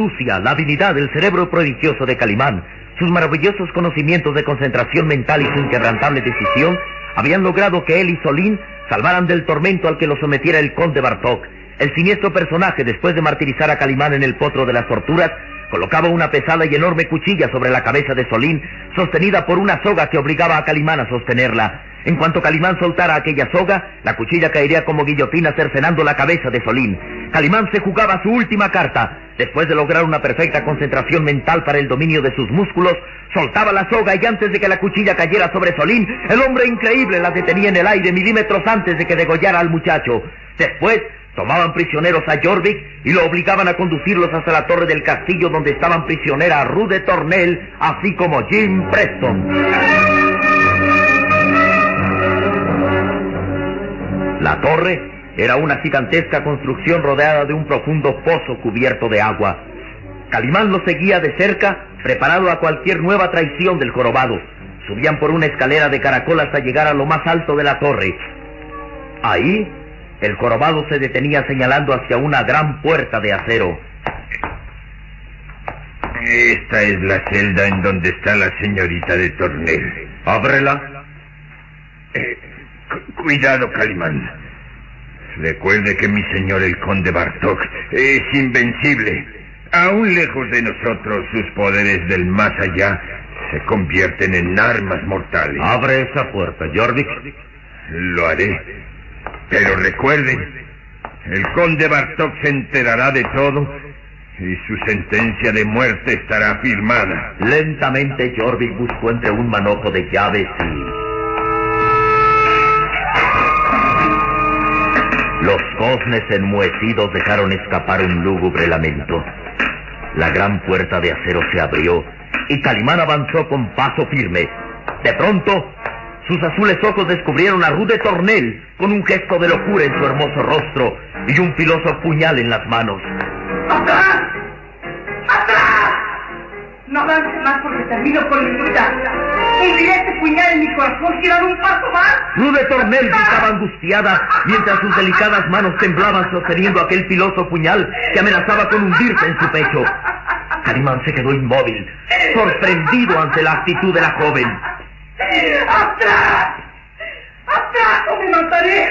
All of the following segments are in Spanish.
Astucia, la habilidad, el cerebro prodigioso de Calimán, sus maravillosos conocimientos de concentración mental y su inquebrantable decisión habían logrado que él y Solín salvaran del tormento al que lo sometiera el conde Bartok. El siniestro personaje, después de martirizar a Calimán en el potro de las torturas, colocaba una pesada y enorme cuchilla sobre la cabeza de Solín, sostenida por una soga que obligaba a Calimán a sostenerla. En cuanto Calimán soltara aquella soga, la cuchilla caería como guillotina cercenando la cabeza de Solín. Calimán se jugaba su última carta. Después de lograr una perfecta concentración mental para el dominio de sus músculos, soltaba la soga y antes de que la cuchilla cayera sobre Solín, el hombre increíble la detenía en el aire milímetros antes de que degollara al muchacho. Después, tomaban prisioneros a Jorvik y lo obligaban a conducirlos hasta la torre del castillo donde estaban prisionera Rude Tornell, así como Jim Preston. La torre era una gigantesca construcción rodeada de un profundo pozo cubierto de agua. Calimán lo seguía de cerca, preparado a cualquier nueva traición del jorobado. Subían por una escalera de caracol hasta llegar a lo más alto de la torre. Ahí, el jorobado se detenía señalando hacia una gran puerta de acero. Esta es la celda en donde está la señorita de Tornel. Ábrela. Eh, cu- cuidado, Calimán. Recuerde que mi señor el conde Bartok es invencible. Aún lejos de nosotros, sus poderes del más allá se convierten en armas mortales. Abre esa puerta, Jorvik. Lo haré. Pero recuerde, el conde Bartok se enterará de todo y su sentencia de muerte estará firmada. Lentamente Jorvik buscó entre un manojo de llaves y... Los goznes enmohecidos dejaron escapar un lúgubre lamento. La gran puerta de acero se abrió y Calimán avanzó con paso firme. De pronto, sus azules ojos descubrieron a Rude Tornel con un gesto de locura en su hermoso rostro y un filoso puñal en las manos. ¡Atrás! ¡Atrás! No avances más porque termino con mi lucha. Hundiré este puñal en mi corazón si dan un paso más. Rude Tornel gritaba angustiada mientras sus delicadas manos temblaban sosteniendo aquel filoso puñal que amenazaba con hundirse en su pecho. Calimán se quedó inmóvil, sorprendido ante la actitud de la joven. ¡Atrás! ¡Atrás o me mataré!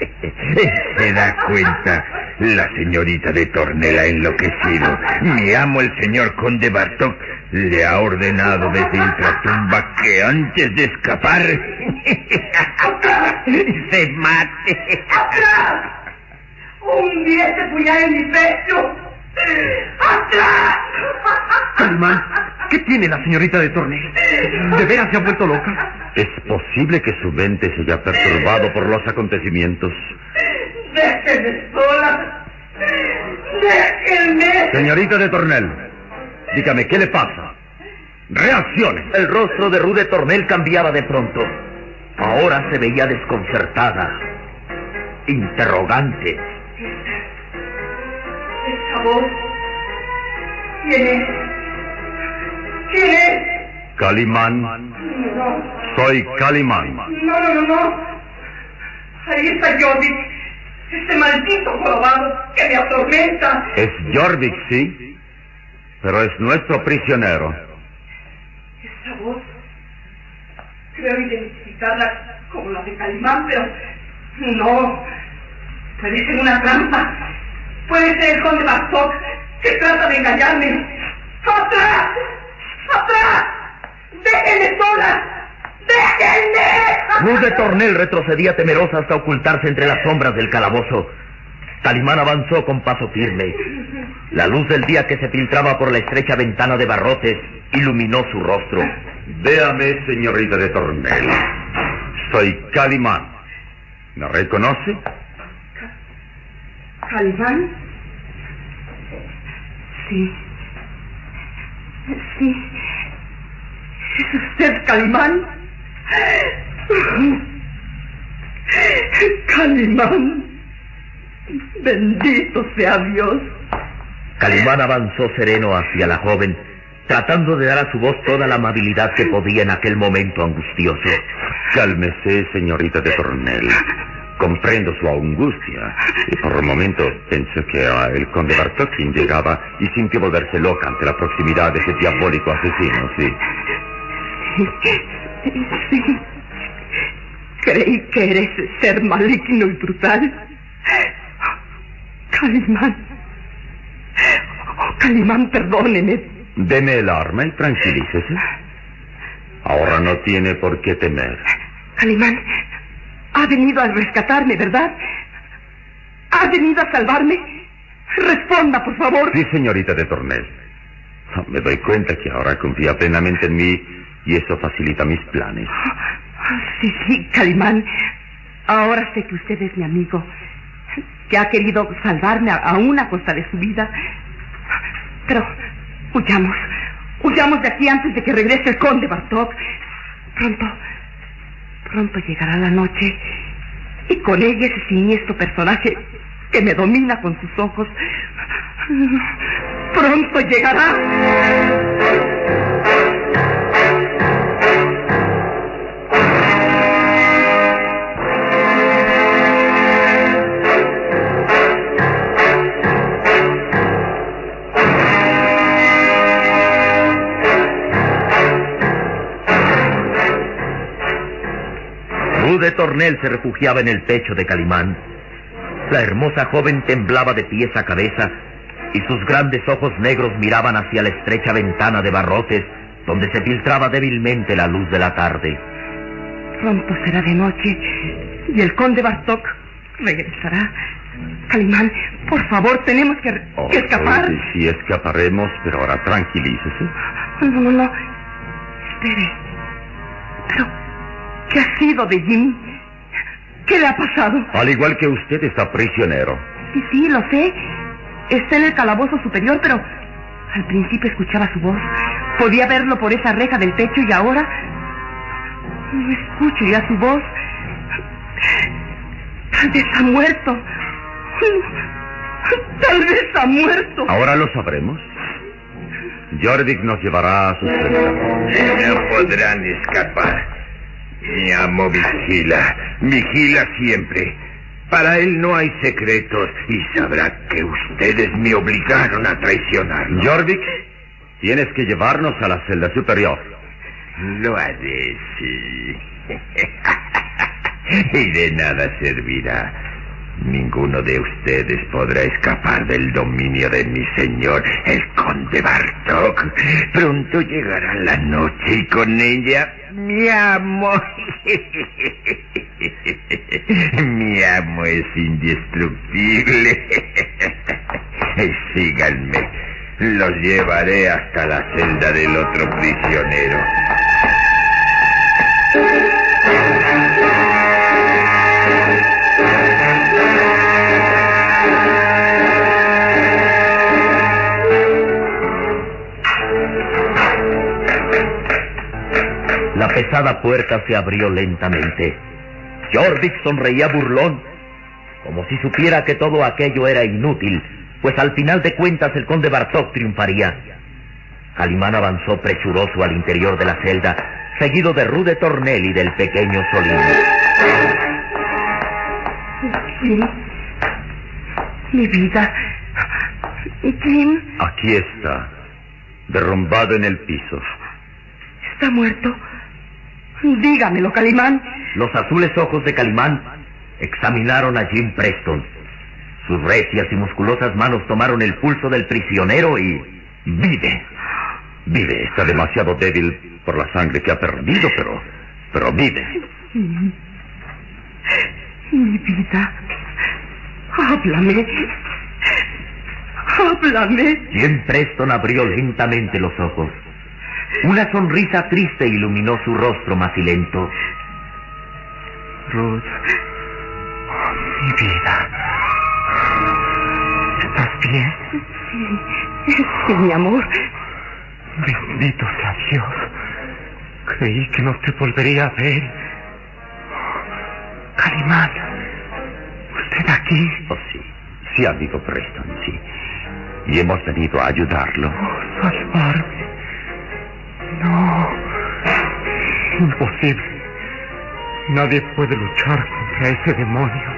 Se da cuenta, la señorita de Tornel ha enloquecido. Mi amo, el señor conde Bartok, le ha ordenado desde ultratumba que antes de escapar se mate. ¡Hundiré este puñal en mi pecho! ¡Atrás! Calimán, ¿qué tiene la señorita de Tornel? ¿De veras se ha vuelto loca? Es posible que su mente se haya perturbado por los acontecimientos. ¡Déjenme sola! ¡Déjenme! Señorita de Tornel, dígame, ¿qué le pasa? Reaccione. El rostro de Rude Tornel cambiaba de pronto. Ahora se veía desconcertada, interrogante. Voz. ¿Quién es? ¿Quién es? Calimán, No, soy Calimán. no, no, no, no. Ahí está Jordi. Ese maldito jorobado que me atormenta. Es Jorvik, sí, pero es nuestro prisionero. Esa voz. Creo identificarla como la de Calimán, pero no. Puede ser una trampa. Puede ser el conde Bartok que trata de engañarme. ¡Atrás! ¡Atrás! ¡Déjenme sola! ¡Déjenme! Rude Tornel retrocedía temerosa hasta ocultarse entre las sombras del calabozo. Calimán avanzó con paso firme. La luz del día que se filtraba por la estrecha ventana de barrotes iluminó su rostro. Véame, señorita de Tornel. Soy Calimán. ¿Me reconoce? ¿Calimán? Sí. Sí. ¿Es usted Calimán? Calimán. Bendito sea Dios. Calimán avanzó sereno hacia la joven, tratando de dar a su voz toda la amabilidad que podía en aquel momento angustioso. Cálmese, señorita de Tornel. Comprendo su angustia. Y por un momento pensé que era el conde Bartokin llegaba y sintió volverse loca ante la proximidad de ese diabólico asesino, sí. Sí. Creí que eres ser maligno y brutal. Calimán. Calimán, perdóneme. Deme el arma y tranquilícese. Ahora no tiene por qué temer. Calimán, ha venido a rescatarme, ¿verdad? ¿Ha venido a salvarme? Responda, por favor. Sí, señorita de Tornel. Me doy cuenta que ahora confía plenamente en mí y eso facilita mis planes. Sí, sí, Calimán. Ahora sé que usted es mi amigo, que ha querido salvarme a, a costa de su vida. Pero huyamos, huyamos de aquí antes de que regrese el conde Bartok. Pronto, pronto llegará la noche y con ella ese siniestro personaje que me domina con sus ojos. Pronto llegará. Rude Tornel se refugiaba en el pecho de Calimán. La hermosa joven temblaba de pies a cabeza y sus grandes ojos negros miraban hacia la estrecha ventana de barrotes donde se filtraba débilmente la luz de la tarde. Pronto será de noche y el conde Bartok regresará. Calimán, por favor, tenemos que, Oh, que escapar. sí, sí, escaparemos, pero ahora tranquilícese. No, no, no. Espere. Pero, ¿qué ha sido de Jim? ¿Qué le ha pasado? Al igual que usted está prisionero. Sí, sí, lo sé. Está en el calabozo superior, pero al principio escuchaba su voz. Podía verlo por esa reja del techo y ahora no escucho ya su voz. Tal vez ha muerto. Tal vez ha muerto. Ahora lo sabremos. Jorvik nos llevará a su celda. No podrán escapar. Mi amo vigila, vigila siempre. Para él no hay secretos y sabrá que ustedes me obligaron a traicionarlo. Jorvik, tienes que llevarnos a la celda superior. Lo haré, sí. y de nada servirá. Ninguno de ustedes podrá escapar del dominio de mi señor, el conde Bartok. Pronto llegará la noche y con ella mi amo. mi amo es indestructible. Síganme. Los llevaré hasta la celda del otro prisionero. Pesada puerta se abrió lentamente. Jorvik sonreía burlón, como si supiera que todo aquello era inútil, pues al final de cuentas el conde Bartok triunfaría. Calimán avanzó presuroso al interior de la celda, seguido de Rude Tornel y del pequeño Solín. Jim. Mi vida. Jim Aquí está, derrumbado en el piso. está muerto. Dígamelo, Calimán. Los azules ojos de Calimán examinaron a Jim Preston. Sus recias y musculosas manos tomaron el pulso del prisionero y... Vive. Vive. Está demasiado débil por la sangre que ha perdido, pero... Pero vive. Mi vida. Háblame. Háblame. Jim Preston abrió lentamente los ojos. Una sonrisa triste iluminó su rostro macilento. Ruth. Mi vida. ¿Estás bien? Sí, mi amor. Bendito sea Dios. Creí que no te volvería a ver. Calimán. ¿Usted aquí? Oh, sí. Sí, amigo Preston, sí. Y hemos venido a ayudarlo. Salvarme. No. Imposible. Nadie puede luchar contra ese demonio.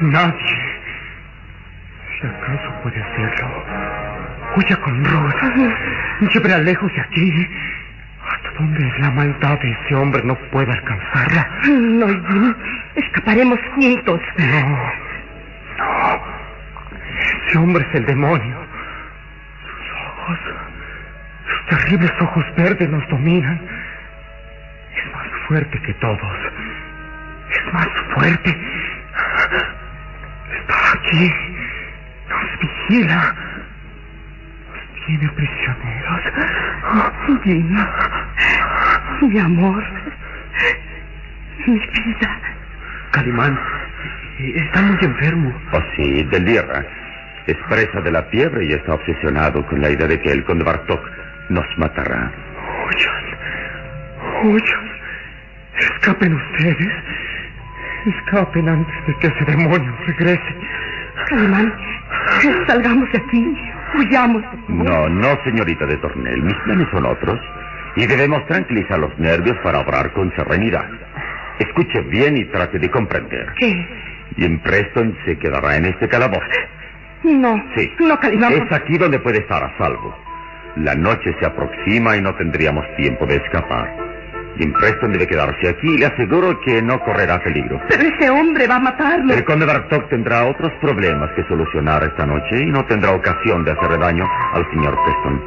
Nadie. Si acaso puede hacerlo, huya con Ruth. Llévela lejos de aquí. Hasta donde la maldad de ese hombre no pueda alcanzarla. No, Jim. Escaparemos juntos. No. No. Ese hombre es el demonio. Sus ojos. Terribles ojos verdes nos dominan. Es más fuerte que todos. Es más fuerte. Está aquí. Nos vigila. Nos tiene prisioneros. Jim. Mi amor. Mi vida. Calimán, está muy enfermo. Oh, sí, delira. Es presa de la fiebre y está obsesionado con la idea de que el conde Bartok nos matará. Huyan. Huyan. Escapen ustedes. Escapen antes de que ese demonio regrese. Calimán, salgamos de aquí. Huyamos. No, no, señorita de Tornel. Mis planes son otros. Y debemos tranquilizar los nervios para obrar con serenidad. Escuche bien y trate de comprender. ¿Qué? Jim Preston se quedará en este calabozo. No. Sí. No, Calimán. Es aquí donde puede estar a salvo. La noche se aproxima y no tendríamos tiempo de escapar. Jim Preston debe quedarse aquí y le aseguro que no correrá peligro. Pero ese hombre va a matarlo. El conde Bartok tendrá otros problemas que solucionar esta noche y no tendrá ocasión de hacerle daño al señor Preston.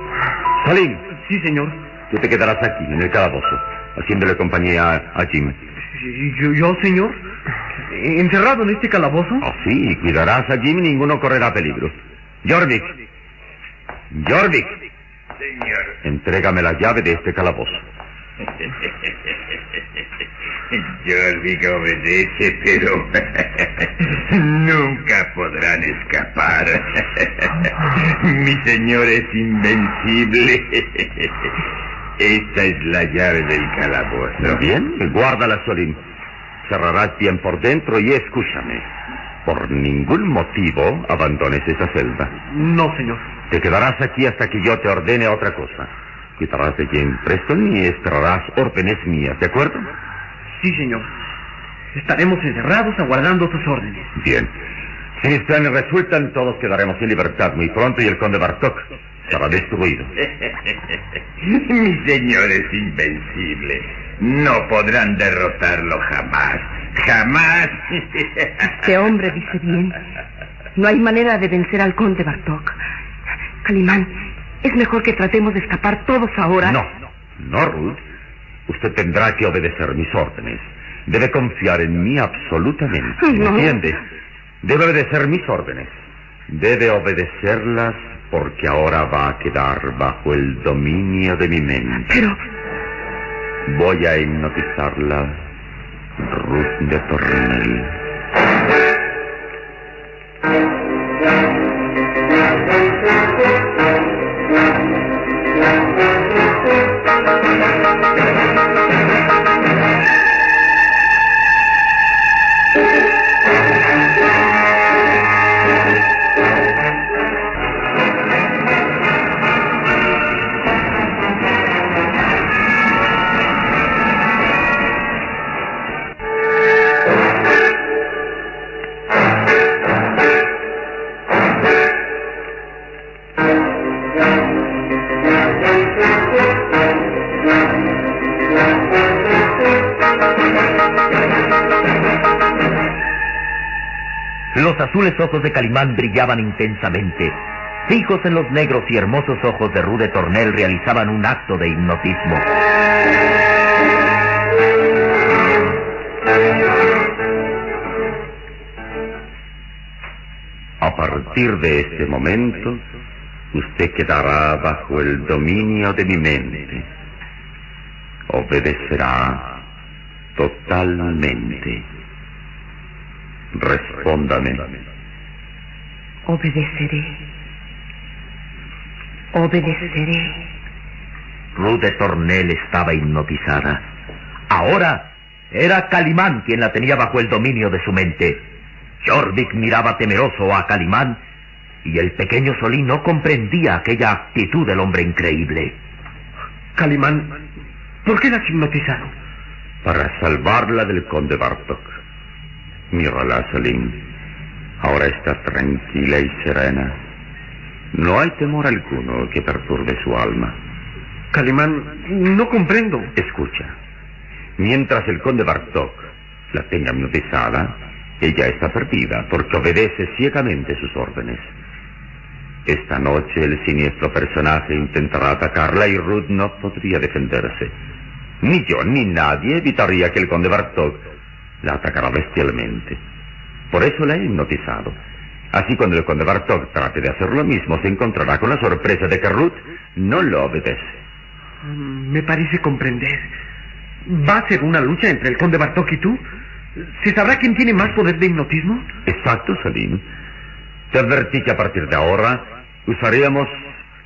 Salim, Sí, señor. tú te quedarás aquí, en el calabozo, haciéndole compañía a, a Jim. ¿Yo, yo, señor? ¿Encerrado en este calabozo? Oh, sí, cuidarás a Jim y ninguno correrá peligro. Jorvik. Jorvik, Señor. entrégame la llave de este calabozo. Jorvik obedece, pero nunca podrán escapar. Mi señor es invencible. Esta es la llave del calabozo. Bien, guárdala, Solim. Cerrarás bien por dentro y escúchame. Por ningún motivo abandones esa celda. No, señor. Te quedarás aquí hasta que yo te ordene otra cosa. Quitarás de Jane Preston y esperarás órdenes mías, ¿de acuerdo? Sí, señor. Estaremos encerrados aguardando tus órdenes. Bien. Si mis planes resultan, todos quedaremos en libertad muy pronto y el conde Bartok será destruido. Mi señor es invencible. No podrán derrotarlo jamás. Jamás. Este hombre dice bien. No hay manera de vencer al conde Bartok. Calimán, es mejor que tratemos de escapar todos ahora. No, no, Ruth. Usted tendrá que obedecer mis órdenes. Debe confiar en mí absolutamente. ¿Me No. entiende? Debe obedecer mis órdenes. Debe obedecerlas porque ahora va a quedar bajo el dominio de mi mente. Pero, Voy a hipnotizarla, Ruth de Tornel. Azules ojos de Calimán brillaban intensamente. Fijos en los negros y hermosos ojos de Rude Tornel realizaban un acto de hipnotismo. A partir de este momento, usted quedará bajo el dominio de mi mente. Obedecerá totalmente. Respóndame. Obedeceré. Obedeceré. Rude Tornel estaba hipnotizada. Ahora era Calimán quien la tenía bajo el dominio de su mente. Jorvik miraba temeroso a Calimán y el pequeño Solín no comprendía aquella actitud del hombre increíble. Calimán, ¿por qué la has hipnotizado? Para salvarla del conde Bartok. Mírala, Solín. Ahora está tranquila y serena. No hay temor alguno que perturbe su alma. Calimán, no comprendo. Escucha. Mientras el conde Bartok la tenga hipnotizada, ella está perdida porque obedece ciegamente sus órdenes. Esta noche el siniestro personaje intentará atacarla y Ruth no podría defenderse. Ni yo ni nadie evitaría que el conde Bartok la atacara bestialmente. Por eso la he hipnotizado. Así cuando el conde Bartok trate de hacer lo mismo, se encontrará con la sorpresa de que Ruth no lo obedece. Mm, Me parece comprender. ¿Va a ser una lucha entre el conde Bartok y tú? ¿Se sabrá quién tiene más poder de hipnotismo? Exacto, Salim. Te advertí que a partir de ahora usaríamos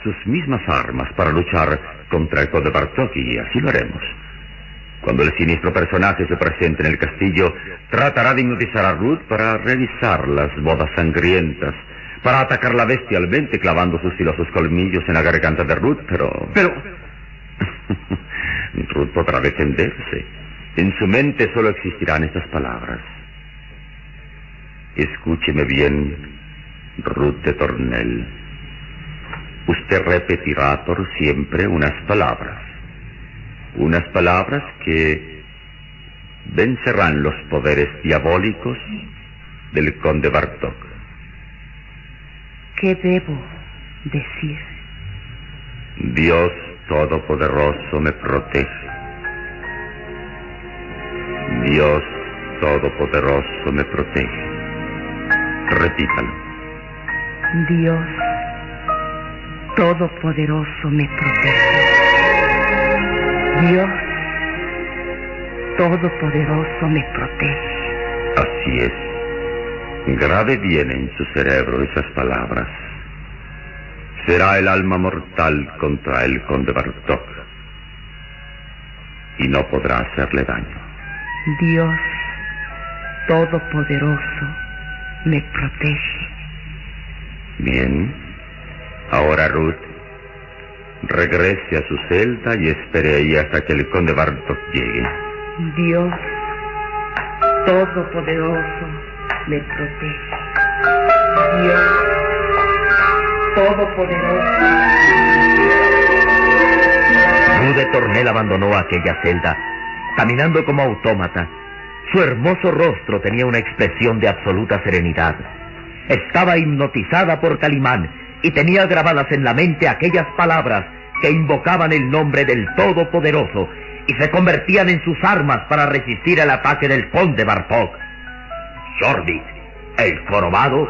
sus mismas armas para luchar contra el conde Bartok y así lo haremos. Cuando el siniestro personaje se presente en el castillo, tratará de hipnotizar a Ruth para realizar las bodas sangrientas, para atacarla bestialmente clavando sus filosos colmillos en la garganta de Ruth, pero... Pero, Ruth podrá defenderse. En su mente solo existirán estas palabras. Escúcheme bien, Ruth de Tornel. Usted repetirá por siempre unas palabras. Unas palabras que vencerán los poderes diabólicos del conde Bartok. ¿Qué debo decir? Dios Todopoderoso me protege. Dios Todopoderoso me protege. Repítalo. Dios Todopoderoso me protege. Dios Todopoderoso me protege. Así es. Grabe bien en su cerebro esas palabras. Será el alma mortal contra el conde Bartok. Y no podrá hacerle daño. Dios Todopoderoso me protege. Bien. Ahora Ruth, regrese a su celda y espere ahí hasta que el conde Bartok llegue. Dios Todopoderoso me protege. Dios Todopoderoso. Rude Tornel abandonó aquella celda, caminando como autómata. Su hermoso rostro tenía una expresión de absoluta serenidad. Estaba hipnotizada por Calimán y tenía grabadas en la mente aquellas palabras que invocaban el nombre del Todopoderoso y se convertían en sus armas para resistir el ataque del conde Bartok. Jorvik, el jorobado,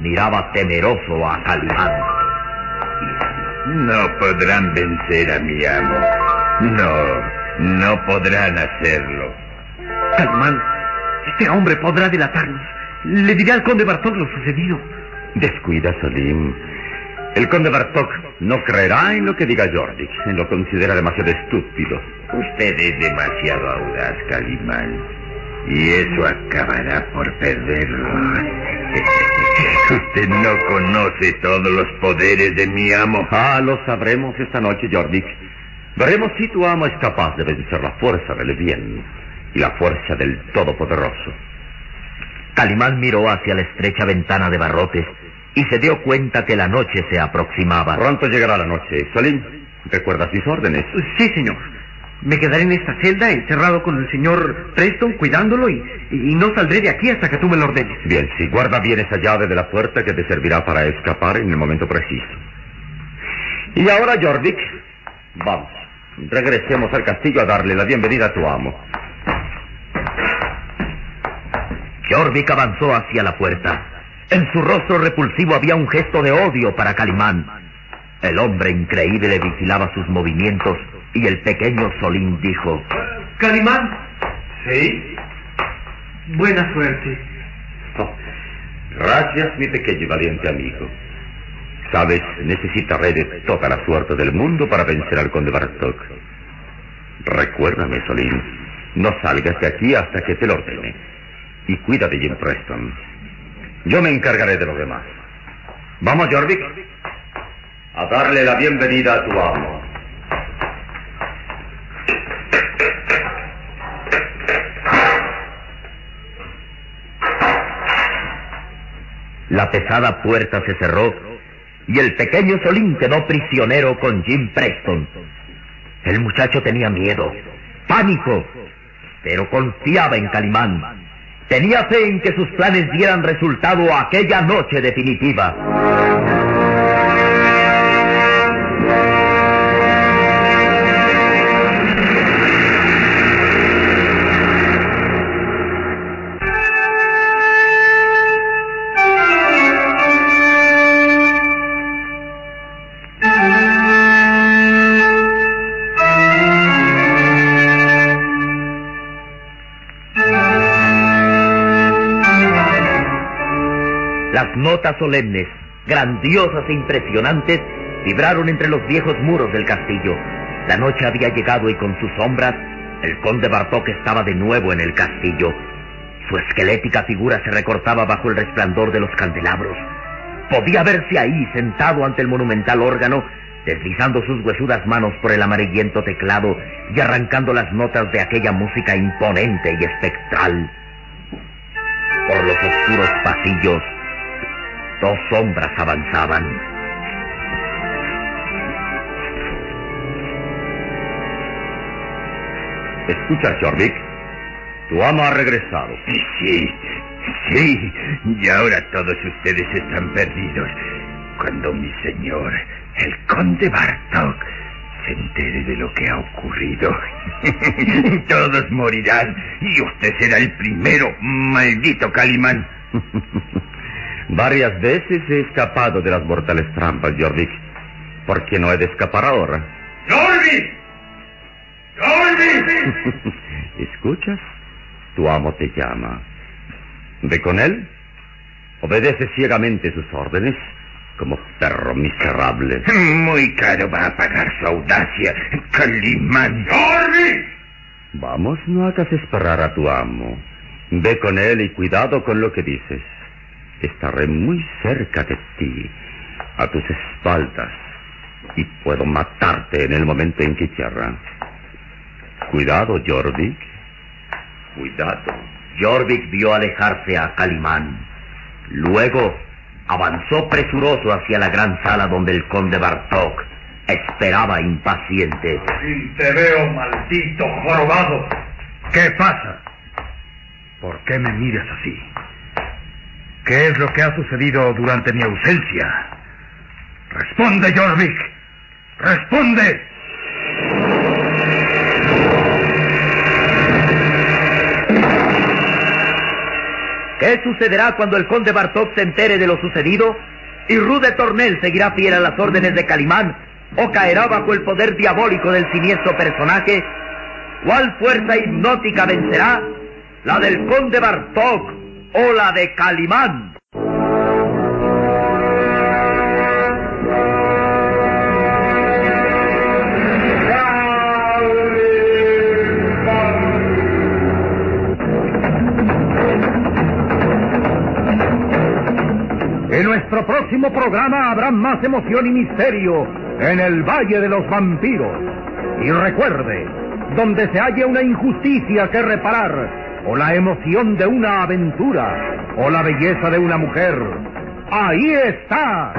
miraba temeroso a Calimán. No podrán vencer a mi amo. No, no podrán hacerlo. Calimán, este hombre podrá delatarnos. Le diré al conde Bartok lo sucedido. Descuida, Salim. El conde Bartok no creerá en lo que diga Jordik. Lo considera demasiado estúpido. Usted es demasiado audaz, Calimán. Y eso acabará por perderlo. Usted no conoce todos los poderes de mi amo. Ah, lo sabremos esta noche, Jordik. Veremos si tu amo es capaz de vencer la fuerza del bien y la fuerza del Todopoderoso. Calimán miró hacia la estrecha ventana de barrotes y se dio cuenta que la noche se aproximaba. Pronto llegará la noche. Salim, ¿recuerdas mis órdenes? Sí, señor. Me quedaré en esta celda encerrado con el señor Preston cuidándolo y, y no saldré de aquí hasta que tú me lo ordenes. Bien, si guarda bien esa llave de la puerta que te servirá para escapar en el momento preciso. Y ahora, Jorvik, vamos. Regresemos al castillo a darle la bienvenida a tu amo. Jorvik avanzó hacia la puerta. En su rostro repulsivo había un gesto de odio para Calimán. El hombre increíble vigilaba sus movimientos y el pequeño Solín dijo... Calimán, ¿Sí? buena suerte. Oh, gracias, mi pequeño y valiente amigo. Sabes, necesitaré de toda la suerte del mundo para vencer al conde Bartok. Recuérdame, Solín, no salgas de aquí hasta que te lo ordene. Y cuida de Jim Preston. Yo me encargaré de los demás. Vamos, Jorvik. A darle la bienvenida a tu amo. La pesada puerta se cerró y el pequeño Solín quedó prisionero con Jim Preston. El muchacho tenía miedo, pánico, pero confiaba en Calimán. Tenía fe en que sus planes dieran resultado aquella noche definitiva. Notas solemnes, grandiosas e impresionantes, vibraron entre los viejos muros del castillo. La noche había llegado y con sus sombras, el conde Bartok estaba de nuevo en el castillo. Su esquelética figura se recortaba bajo el resplandor de los candelabros. Podía verse ahí, sentado ante el monumental órgano, deslizando sus huesudas manos por el amarillento teclado y arrancando las notas de aquella música imponente y espectral. Por los oscuros pasillos, dos sombras avanzaban. Escucha, Jorvik. Tu amo ha regresado. Sí, sí, y ahora todos ustedes están perdidos. Cuando mi señor, el conde Bartok, se entere de lo que ha ocurrido, todos morirán y usted será el primero, maldito Calimán. Varias veces he escapado de las mortales trampas, Jorvik. ¿Por qué no he de escapar ahora? ¡Jorvik! ¡Jorvik! ¿Escuchas? Tu amo te llama. Ve con él. Obedece ciegamente sus órdenes como perro miserable. Muy caro va a pagar su audacia, Calimán. ¡Jorvik! Vamos, no hagas esperar a tu amo. Ve con él y cuidado con lo que dices. Estaré muy cerca de ti, a tus espaldas, y puedo matarte en el momento en que quiera. Cuidado, Jorvik. Cuidado. Jorvik vio alejarse a Calimán. Luego avanzó presuroso hacia la gran sala donde el conde Bartok esperaba impaciente. Te veo, maldito jorobado. ¿Qué pasa? ¿Por qué me miras así? ¿Qué es lo que ha sucedido durante mi ausencia? Responde, Jorvik. Responde. ¿Qué sucederá cuando el conde Bartok se entere de lo sucedido? ¿Y Rude Tornel seguirá fiel a las órdenes de Calimán? ¿O caerá bajo el poder diabólico del siniestro personaje? ¿Cuál fuerza hipnótica vencerá? ¿La del conde Bartok o la de Calimán? En nuestro próximo programa habrá más emoción y misterio en el Valle de los Vampiros. Y recuerde, donde se haya una injusticia que reparar, o la emoción de una aventura, o la belleza de una mujer. Ahí está.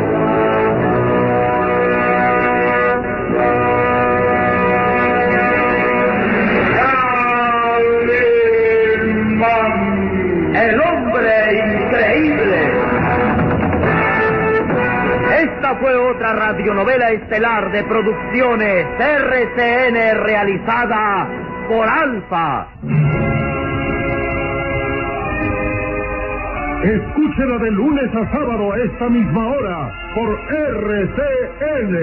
El hombre increíble. Esta fue otra radionovela estelar de producciones RCN realizada por Alfa. Escúchela de lunes a sábado a esta misma hora por RCN.